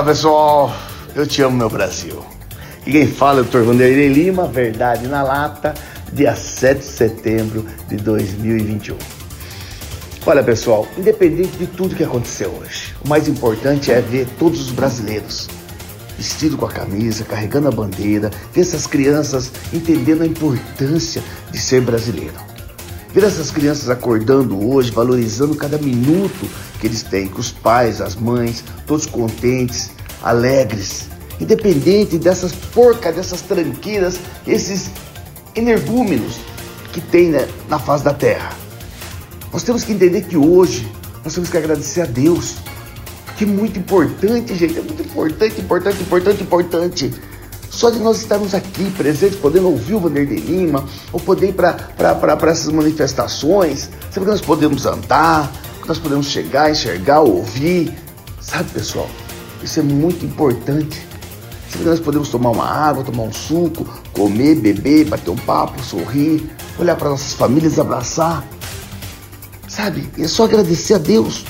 Fala pessoal, eu te amo meu Brasil. E quem fala é o Dr. Vanderlei Lima, Verdade na Lata, dia 7 de setembro de 2021. Olha pessoal, independente de tudo que aconteceu hoje, o mais importante é ver todos os brasileiros vestido com a camisa, carregando a bandeira, ver essas crianças entendendo a importância de ser brasileiro. Ver essas crianças acordando hoje, valorizando cada minuto que eles têm, com os pais, as mães, todos contentes, alegres, independente dessas porcas, dessas tranqueiras, esses energúmenos que tem na face da terra. Nós temos que entender que hoje nós temos que agradecer a Deus que é muito importante, gente, é muito importante, importante, importante, importante. Só de nós estarmos aqui presentes, podendo ouvir o Vanderlei Lima, ou poder ir para essas manifestações, sabe que nós podemos andar, que nós podemos chegar, enxergar, ouvir, sabe, pessoal? Isso é muito importante. Sabe que nós podemos tomar uma água, tomar um suco, comer, beber, bater um papo, sorrir, olhar para nossas famílias, abraçar. Sabe? É só agradecer a Deus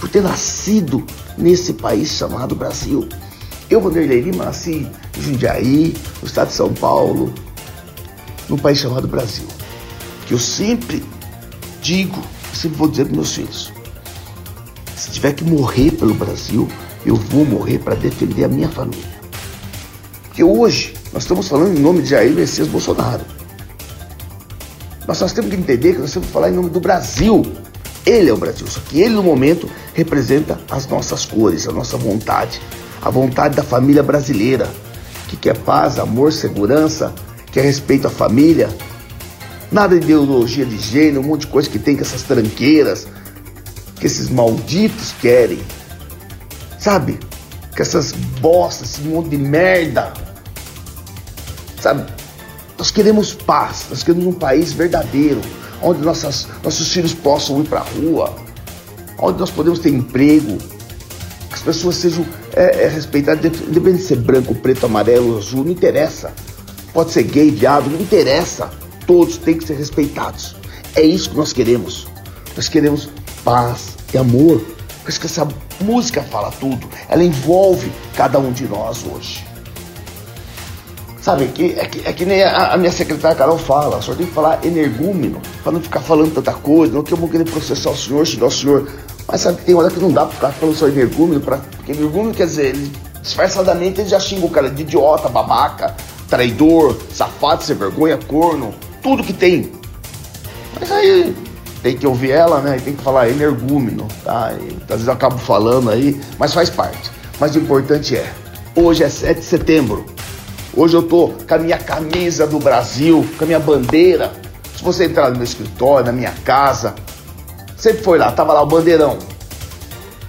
por ter nascido nesse país chamado Brasil. Eu, Vanderlei Lima, nasci em Jundiaí, no estado de São Paulo, num país chamado Brasil. Que eu sempre digo, sempre vou dizer para meus filhos: se tiver que morrer pelo Brasil, eu vou morrer para defender a minha família. Porque hoje nós estamos falando em nome de Jair Messias Bolsonaro. Mas nós temos que entender que nós temos que falar em nome do Brasil. Ele é o Brasil, só que ele no momento representa as nossas cores, a nossa vontade, a vontade da família brasileira, que quer paz, amor, segurança, quer respeito à família. Nada de ideologia de gênero, um monte de coisa que tem com essas tranqueiras, que esses malditos querem. Sabe? Que essas bostas, esse monte de merda. Sabe? Nós queremos paz, nós queremos um país verdadeiro onde nossas, nossos filhos possam ir para a rua, onde nós podemos ter emprego, as pessoas sejam é, é, respeitadas, independente de ser branco, preto, amarelo, azul, não interessa. Pode ser gay, viado, não interessa. Todos têm que ser respeitados. É isso que nós queremos. Nós queremos paz e amor. Por isso que essa música fala tudo. Ela envolve cada um de nós hoje. Sabe, que, é, que, é que nem a, a, minha secretária Carol fala, só tem que falar energúmeno, para não ficar falando tanta coisa, não que eu vou querer processar o senhor, xingar o senhor. Mas sabe que tem hora que não dá para ficar falando só energúmeno, pra, porque energúmeno quer dizer, ele, disfarçadamente ele já xinga o cara de idiota, babaca, traidor, safado, sem vergonha, corno, tudo que tem. Mas aí tem que ouvir ela, né? E tem que falar energúmeno, tá? E, às vezes eu acabo falando aí, mas faz parte. Mas o importante é, hoje é 7 de setembro. Hoje eu tô com a minha camisa do Brasil, com a minha bandeira. Se você entrar no meu escritório, na minha casa, sempre foi lá, tava lá o bandeirão.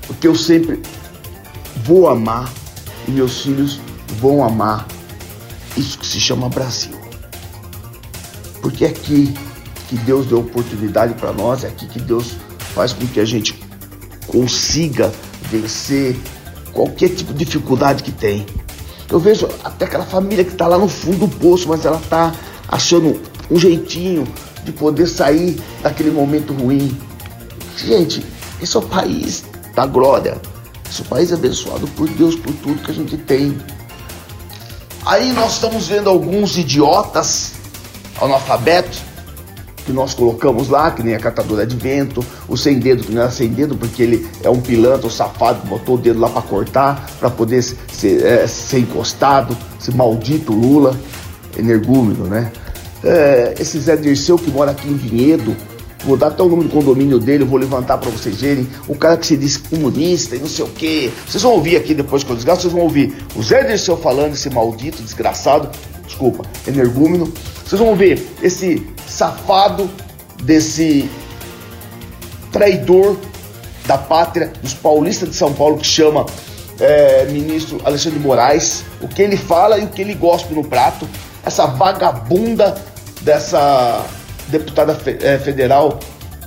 Porque eu sempre vou amar e meus filhos vão amar isso que se chama Brasil. Porque é aqui que Deus deu oportunidade para nós, é aqui que Deus faz com que a gente consiga vencer qualquer tipo de dificuldade que tem. Eu vejo até aquela família que está lá no fundo do poço, mas ela está achando um jeitinho de poder sair daquele momento ruim. Gente, esse é o país da glória. Esse é o país abençoado por Deus, por tudo que a gente tem. Aí nós estamos vendo alguns idiotas analfabetos que nós colocamos lá, que nem a catadora de vento, o sem dedo, que não era sem dedo, porque ele é um pilantra, um safado, botou o dedo lá para cortar, para poder ser, é, ser, encostado, esse maldito Lula, energúmeno, né? É, esse Zé Dirceu que mora aqui em Vinhedo, vou dar até o nome do condomínio dele, vou levantar para vocês verem, o cara que se diz comunista e não sei o quê. Vocês vão ouvir aqui depois que eu desgasto, vocês vão ouvir o Zé Dirceu falando, esse maldito, desgraçado, desculpa, energúmeno. Vocês vão ver esse safado, desse traidor da pátria, dos paulistas de São Paulo, que chama é, ministro Alexandre de Moraes, o que ele fala e o que ele gospe no prato, essa vagabunda dessa deputada é, federal,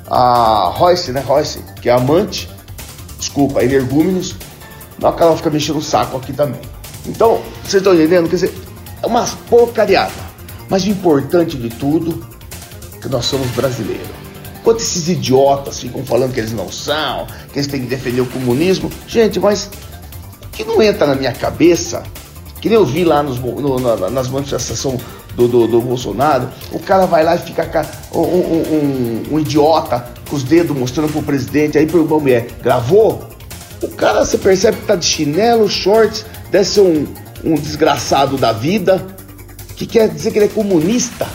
a Royce, né, Royce, que é amante, desculpa, energúmenos, não ela fica mexendo o saco aqui também. Então, vocês estão entendendo? Quer dizer, é uma porcariada. Mas o importante de tudo que nós somos brasileiros. Enquanto esses idiotas ficam falando que eles não são, que eles têm que defender o comunismo, gente, mas que não entra na minha cabeça, que nem eu vi lá nos, no, na, nas manifestações do, do, do, Bolsonaro, o cara vai lá e fica um, um, um, um idiota com os dedos mostrando pro presidente, aí pro mulher, gravou? O cara, você percebe que tá de chinelo, shorts, deve ser um, um desgraçado da vida, que quer dizer que ele é comunista.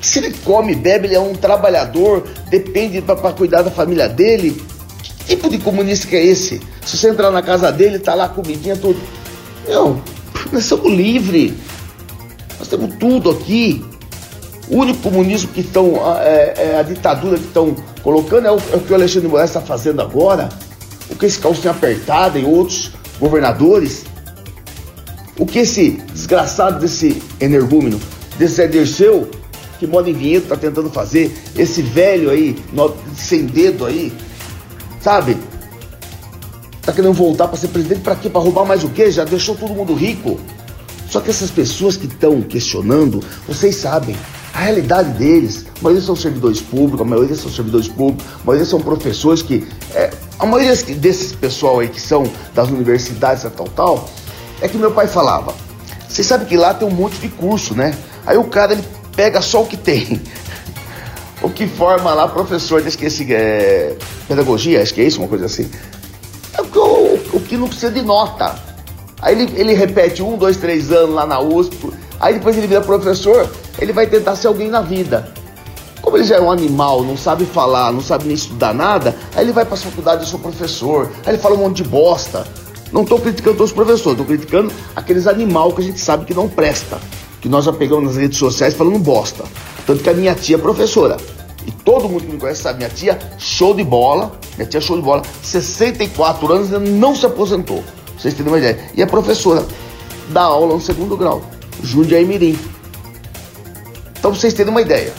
Se ele come, bebe, ele é um trabalhador, depende para cuidar da família dele. Que tipo de comunista que é esse? Se você entrar na casa dele, tá lá comidinha, tudo. Não, nós somos livres. Nós temos tudo aqui. O único comunismo que estão, é, é, a ditadura que estão colocando é o, é o, que o Alexandre Moraes está fazendo agora. O que esse calcinha apertada e outros governadores. O que esse desgraçado desse energúmeno, desse Zé Dirceu, que mora em Vinhedo, está tentando fazer. Esse velho aí, sem dedo aí, sabe? Tá querendo voltar para ser presidente para quê? Para roubar mais o quê? Já deixou todo mundo rico. Só que essas pessoas que estão questionando, vocês sabem, a realidade deles, a maioria são servidores públicos, a maioria são servidores públicos, a maioria são professores que. É, a maioria desses pessoal aí que são das universidades tal, tal, é que meu pai falava. Vocês sabem que lá tem um monte de curso, né? Aí o cara ele pega só o que tem. o que forma lá professor, esqueci, é, pedagogia, acho que é isso, uma coisa assim. É o, o, o que não precisa de nota. Aí ele, ele repete um, dois, três anos lá na USP. Aí depois ele vira professor, ele vai tentar ser alguém na vida. Como ele já é um animal, não sabe falar, não sabe nem estudar nada, aí ele vai para a faculdade e sou professor. Aí ele fala um monte de bosta. Não estou criticando todos os professores, estou criticando aqueles animais que a gente sabe que não presta. Que nós já pegamos nas redes sociais falando bosta. Tanto que a minha tia é professora. E todo mundo que me conhece sabe, minha tia, show de bola. Minha tia, show de bola. 64 anos e não se aposentou vocês terem uma ideia. E a professora dá aula no segundo grau, Jundiaí Mirim. Então vocês terem uma ideia.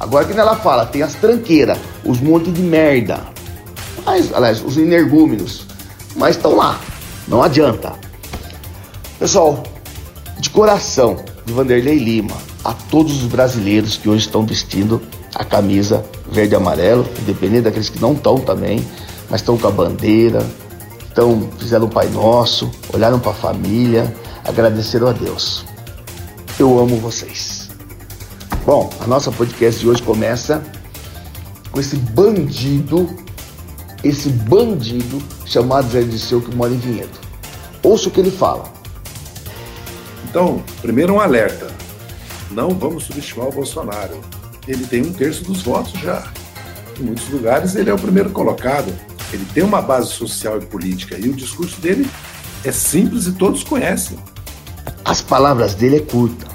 Agora que ela fala, tem as tranqueiras, os montes de merda. Mas, aliás, os energúmenos. Mas estão lá. Não adianta. Pessoal, de coração, de Vanderlei Lima, a todos os brasileiros que hoje estão vestindo a camisa verde e amarelo, independente daqueles que não estão também, mas estão com a bandeira, então, fizeram o Pai Nosso, olharam para a família, agradeceram a Deus. Eu amo vocês. Bom, a nossa podcast de hoje começa com esse bandido, esse bandido chamado Zé Disseu que mora em Vinhedo. Ouça o que ele fala. Então, primeiro um alerta. Não vamos subestimar o Bolsonaro. Ele tem um terço dos votos já. Em muitos lugares ele é o primeiro colocado. Ele tem uma base social e política e o discurso dele é simples e todos conhecem. As palavras dele é curta,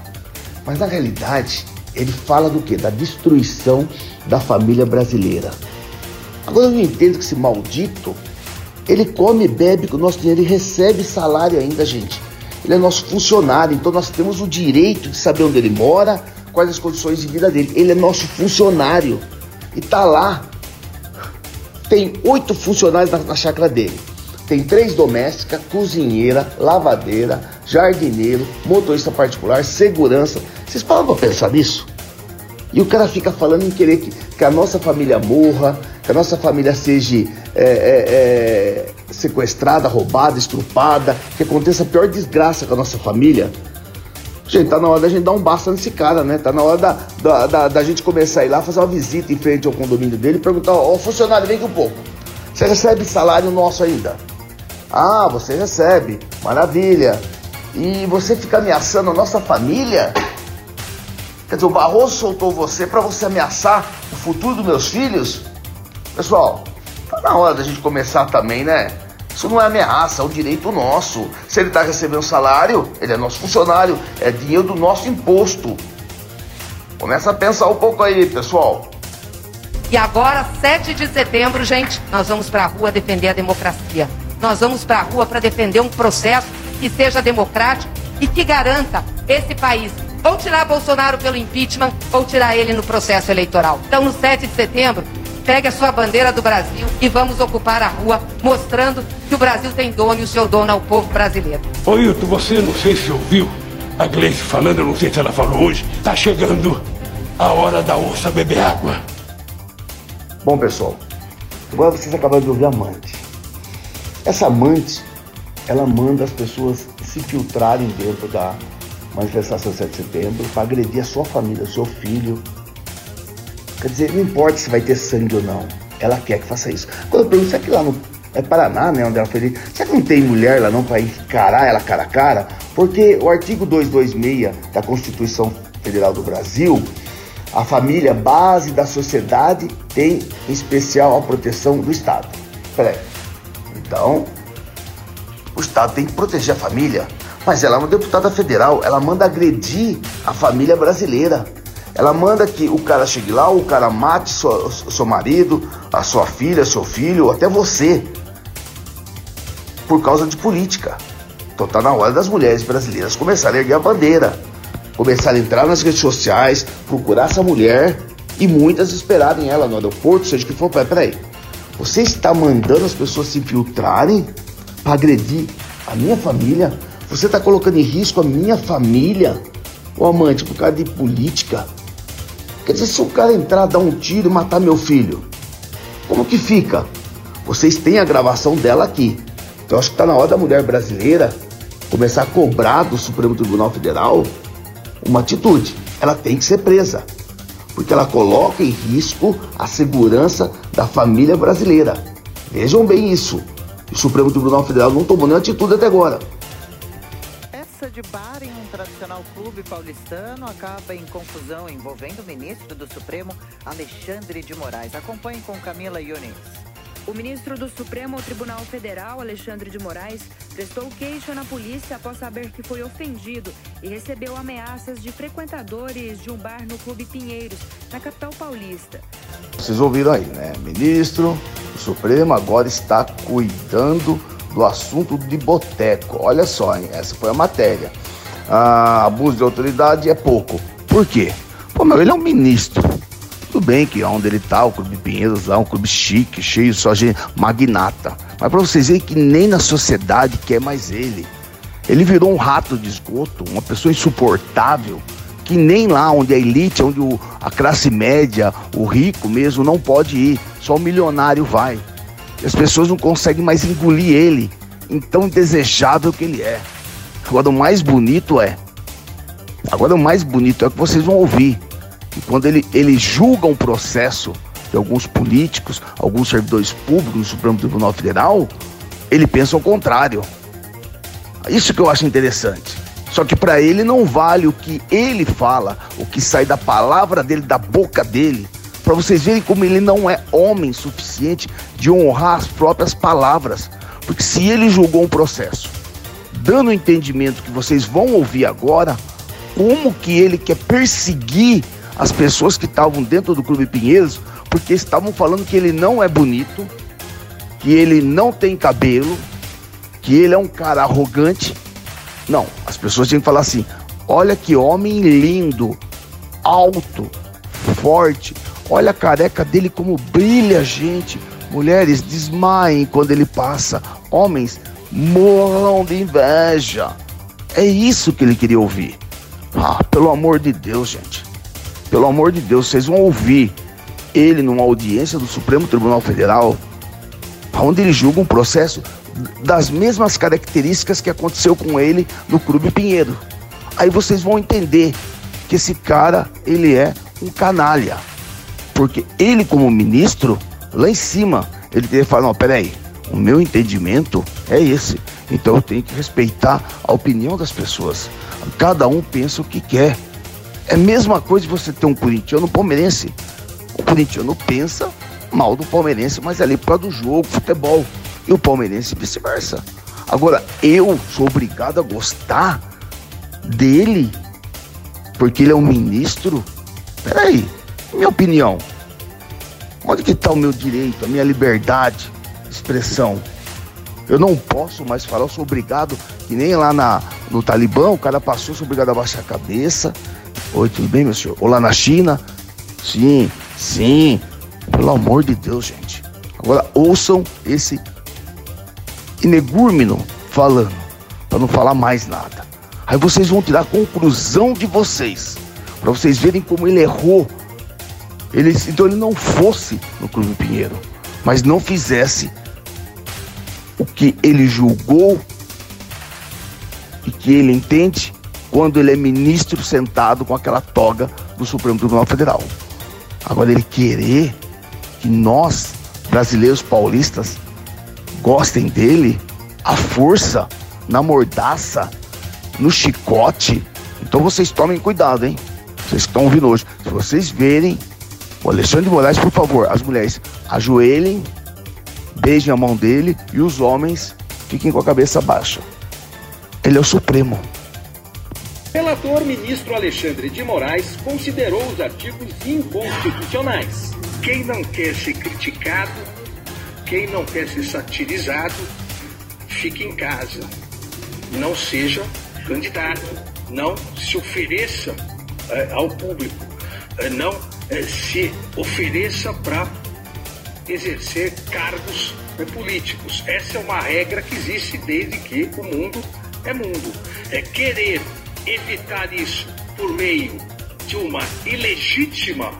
mas na realidade ele fala do que? Da destruição da família brasileira. Agora eu não entendo que esse maldito ele come e bebe com o nosso dinheiro e recebe salário ainda, gente. Ele é nosso funcionário, então nós temos o direito de saber onde ele mora, quais as condições de vida dele. Ele é nosso funcionário e tá lá tem oito funcionários na, na chácara dele. Tem três domésticas, cozinheira, lavadeira, jardineiro, motorista particular, segurança. Vocês param pra pensar nisso? E o cara fica falando em querer que, que a nossa família morra, que a nossa família seja é, é, é, sequestrada, roubada, estrupada, que aconteça a pior desgraça com a nossa família. Gente, tá na hora da gente dar um basta nesse cara, né? Tá na hora da, da, da, da gente começar a ir lá fazer uma visita em frente ao condomínio dele e perguntar: Ó, oh, funcionário, vem aqui um pouco. Você recebe salário nosso ainda? Ah, você recebe. Maravilha. E você fica ameaçando a nossa família? Quer dizer, o Barroso soltou você para você ameaçar o futuro dos meus filhos? Pessoal, tá na hora da gente começar também, né? Isso não é ameaça, é um direito nosso. Se ele está recebendo salário, ele é nosso funcionário, é dinheiro do nosso imposto. Começa a pensar um pouco aí, pessoal. E agora, 7 de setembro, gente, nós vamos para a rua defender a democracia. Nós vamos para a rua para defender um processo que seja democrático e que garanta esse país. Ou tirar Bolsonaro pelo impeachment, ou tirar ele no processo eleitoral. Então, no 7 de setembro, pegue a sua bandeira do Brasil e vamos ocupar a rua, mostrando que o Brasil tem dono e o seu dono é o povo brasileiro. Ô Hilton, você não sei se ouviu a Gleice falando, eu não sei se ela falou hoje, tá chegando a hora da onça beber água. Bom, pessoal, agora vocês acabaram de ouvir a amante. Essa amante ela manda as pessoas se filtrarem dentro da manifestação 7 de setembro para agredir a sua família, o seu filho. Quer dizer, não importa se vai ter sangue ou não, ela quer que faça isso. Quando eu pergunto, será que lá no é Paraná, né, onde ela foi será que não tem mulher lá não para encarar ela cara a cara? Porque o artigo 226 da Constituição Federal do Brasil, a família, base da sociedade, tem em especial a proteção do Estado. Peraí. Então, o Estado tem que proteger a família. Mas ela é uma deputada federal, ela manda agredir a família brasileira. Ela manda que o cara chegue lá, o cara mate seu, seu marido, a sua filha, seu filho, até você, por causa de política. Então tá na hora das mulheres brasileiras começarem a erguer a bandeira, começarem a entrar nas redes sociais, procurar essa mulher e muitas esperarem ela no aeroporto, seja que for. Peraí, você está mandando as pessoas se infiltrarem para agredir a minha família? Você está colocando em risco a minha família? O amante, por causa de política? Quer dizer, se o cara entrar, dar um tiro e matar meu filho, como que fica? Vocês têm a gravação dela aqui. Então acho que está na hora da mulher brasileira começar a cobrar do Supremo Tribunal Federal uma atitude. Ela tem que ser presa, porque ela coloca em risco a segurança da família brasileira. Vejam bem isso. O Supremo Tribunal Federal não tomou nenhuma atitude até agora. De bar em um tradicional clube paulistano acaba em confusão envolvendo o ministro do Supremo, Alexandre de Moraes. Acompanhe com Camila Yunis. O ministro do Supremo Tribunal Federal, Alexandre de Moraes, prestou queixa na polícia após saber que foi ofendido e recebeu ameaças de frequentadores de um bar no Clube Pinheiros, na capital paulista. Vocês ouviram aí, né? Ministro do Supremo agora está cuidando do assunto de boteco. Olha só, hein? essa foi a matéria. Ah, abuso de autoridade é pouco. Por quê? Pô, meu, ele é um ministro. Tudo bem que onde ele tá, o Clube Pinheiros lá, um clube chique, cheio só de magnata. Mas para vocês verem que nem na sociedade quer mais ele. Ele virou um rato de esgoto, uma pessoa insuportável, que nem lá onde a elite, onde o, a classe média, o rico mesmo, não pode ir. Só o milionário vai. As pessoas não conseguem mais engolir ele, tão desejável que ele é. Agora o mais bonito é. Agora o mais bonito é que vocês vão ouvir que quando ele, ele julga um processo de alguns políticos, alguns servidores públicos do Supremo Tribunal Federal, ele pensa ao contrário. Isso que eu acho interessante. Só que para ele não vale o que ele fala, o que sai da palavra dele, da boca dele, para vocês verem como ele não é homem suficiente de honrar as próprias palavras. Porque se ele julgou um processo, dando o entendimento que vocês vão ouvir agora, como que ele quer perseguir as pessoas que estavam dentro do Clube Pinheiros, porque estavam falando que ele não é bonito, que ele não tem cabelo, que ele é um cara arrogante. Não, as pessoas tinham que falar assim: olha que homem lindo, alto, forte, olha a careca dele como brilha, gente. Mulheres desmaiem quando ele passa, homens morram de inveja. É isso que ele queria ouvir. Ah, pelo amor de Deus, gente. Pelo amor de Deus, vocês vão ouvir ele numa audiência do Supremo Tribunal Federal, onde ele julga um processo das mesmas características que aconteceu com ele no Clube Pinheiro. Aí vocês vão entender que esse cara, ele é um canalha. Porque ele como ministro, lá em cima, ele teria falado, não, peraí, o meu entendimento é esse. Então eu tenho que respeitar a opinião das pessoas. Cada um pensa o que quer. É a mesma coisa de você ter um corintiano palmeirense. O corintiano pensa mal do palmeirense, mas é ali por causa do jogo, futebol. E o palmeirense vice-versa. Agora, eu sou obrigado a gostar dele porque ele é um ministro? Peraí, minha opinião. Onde que está o meu direito, a minha liberdade de expressão? Eu não posso mais falar, eu sou obrigado, que nem lá na, no Talibã, o cara passou, sou obrigado a baixar a cabeça, Oi, tudo bem, meu senhor? Olá na China? Sim, sim. Pelo amor de Deus, gente. Agora ouçam esse inegúrmeno falando, para não falar mais nada. Aí vocês vão tirar a conclusão de vocês, para vocês verem como ele errou. Ele, então ele não fosse no Clube Pinheiro, mas não fizesse o que ele julgou que ele entende quando ele é ministro sentado com aquela toga do Supremo Tribunal Federal. Agora, ele querer que nós, brasileiros paulistas, gostem dele, à força, na mordaça, no chicote, então vocês tomem cuidado, hein? Vocês estão ouvindo hoje. Se vocês verem o Alexandre de Moraes, por favor, as mulheres ajoelhem, beijem a mão dele e os homens fiquem com a cabeça baixa. Ele é o Supremo. Relator ministro Alexandre de Moraes considerou os artigos inconstitucionais. Quem não quer ser criticado, quem não quer ser satirizado, fique em casa. Não seja candidato. Não se ofereça é, ao público. É, não se ofereça para exercer cargos políticos. Essa é uma regra que existe desde que o mundo é mundo. É querer evitar isso por meio de uma ilegítima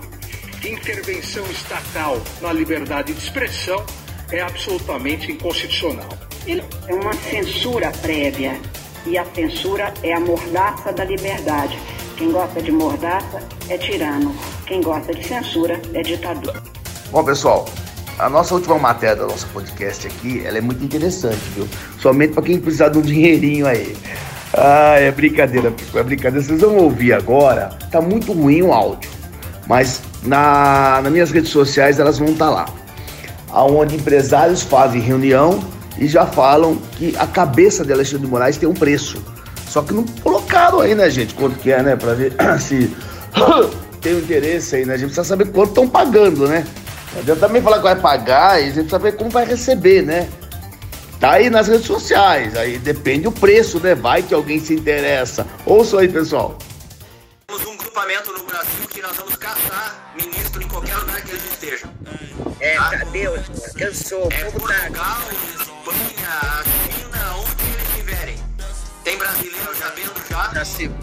intervenção estatal na liberdade de expressão é absolutamente inconstitucional. É uma censura prévia e a censura é a mordaça da liberdade. Quem gosta de mordaça é tirano, quem gosta de censura é ditador. Bom, pessoal, a nossa última matéria do nosso podcast aqui, ela é muito interessante, viu? Somente para quem precisar de um dinheirinho aí. Ah, é brincadeira, é brincadeira. Vocês vão ouvir agora. Tá muito ruim o áudio, mas na, nas minhas redes sociais elas vão estar tá lá. Aonde empresários fazem reunião e já falam que a cabeça de Alexandre de Moraes tem um preço. Só que não colocaram aí, né, gente, quanto que é, né, para ver se tem um interesse aí, né? A gente precisa saber quanto estão pagando, né? Não adianta também falar que vai pagar e a gente precisa saber como vai receber, né? Tá aí nas redes sociais, aí depende o preço, né? Vai que alguém se interessa. Ouça aí, pessoal. Temos um grupamento no Brasil que nós vamos caçar ministro em qualquer lugar que eles estejam. É, tá? Deus, cansou, é Portugal, Espanha, a China, onde eles estiverem. Tem brasileiro já vendo já? Já sigo.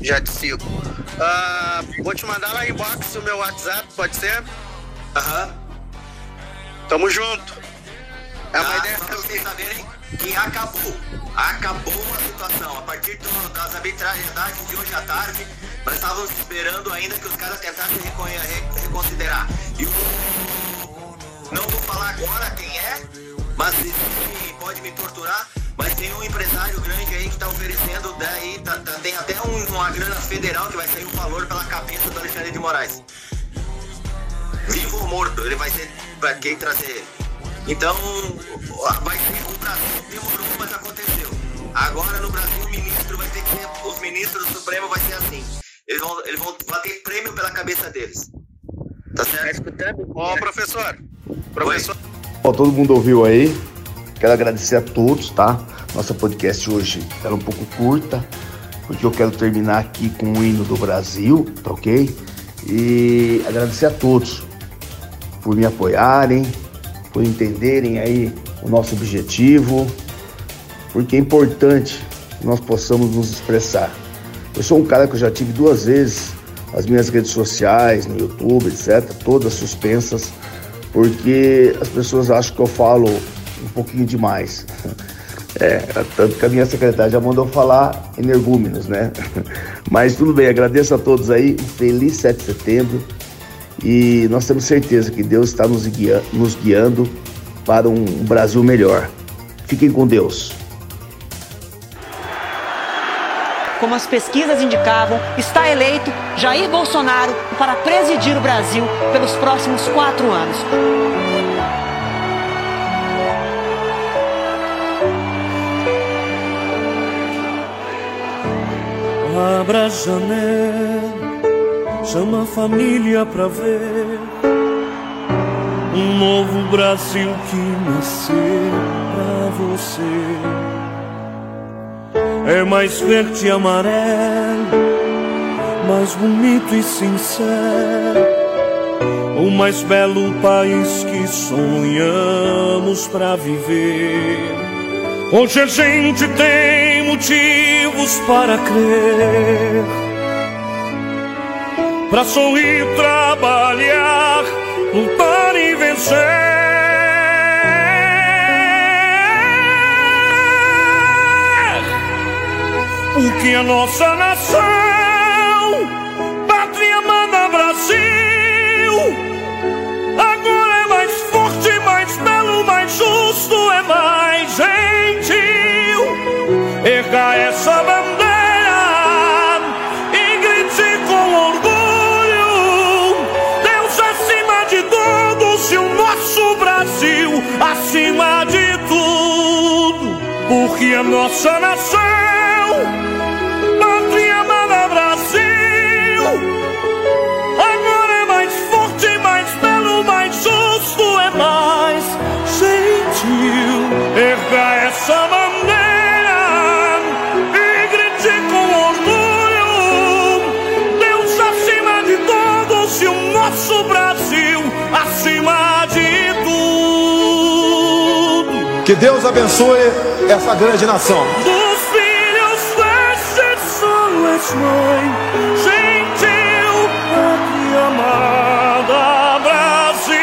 Já te sigo. Uh, vou te mandar lá inbox o meu WhatsApp, pode ser? Aham. Uhum. Tamo junto. É uma ah, ideia pra vocês saberem que acabou. Acabou a situação. A partir do, das arbitrariedades de hoje à tarde, nós estávamos esperando ainda que os caras tentassem reconsiderar. E o... Não vou falar agora quem é, mas pode me torturar. Mas tem um empresário grande aí que está oferecendo, daí tá, tá, tem até um, uma grana federal que vai sair um valor pela cabeça do Alexandre de Moraes. Vivo ou morto, ele vai ser para quem trazer ele. Então, vai ser o Brasil demorou, mas aconteceu. Agora no Brasil o ministro vai ter que ser, os ministros do Supremo vai ser assim. Eles vão, eles vão bater prêmio pela cabeça deles. Tá certo? Tá escutando? Ó, professor. Professor. Ó, todo mundo ouviu aí. Quero agradecer a todos, tá? Nossa podcast hoje era um pouco curta, porque eu quero terminar aqui com o hino do Brasil, tá ok? E agradecer a todos por me apoiarem, por entenderem aí o nosso objetivo, porque é importante que nós possamos nos expressar. Eu sou um cara que eu já tive duas vezes as minhas redes sociais, no YouTube, etc., todas suspensas, porque as pessoas acham que eu falo um pouquinho demais. É, tanto que a minha secretária já mandou falar energúmenos, né? Mas tudo bem, agradeço a todos aí, um feliz 7 de setembro e nós temos certeza que Deus está nos, guia nos guiando para um Brasil melhor. Fiquem com Deus. Como as pesquisas indicavam, está eleito Jair Bolsonaro para presidir o Brasil pelos próximos quatro anos. Abra a janela, chama a família pra ver um novo Brasil que nasceu pra você. É mais verde e amarelo, mais bonito e sincero. O mais belo país que sonhamos pra viver. Hoje a gente tem motivos para crer, para sorrir, trabalhar, lutar e vencer. porque a nossa nação, porque a nossa nação, pátria amada Brasil, agora é mais forte, mais belo, mais justo, é mais gentil. Erga essa bandeira e grite com orgulho: Deus acima de todos e o nosso Brasil acima de tudo. Que Deus abençoe essa grande nação. Dos filhos deste sol és mãe, gentil, pátria amada Brasil.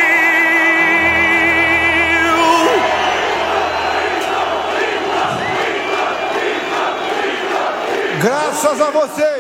Graças a você,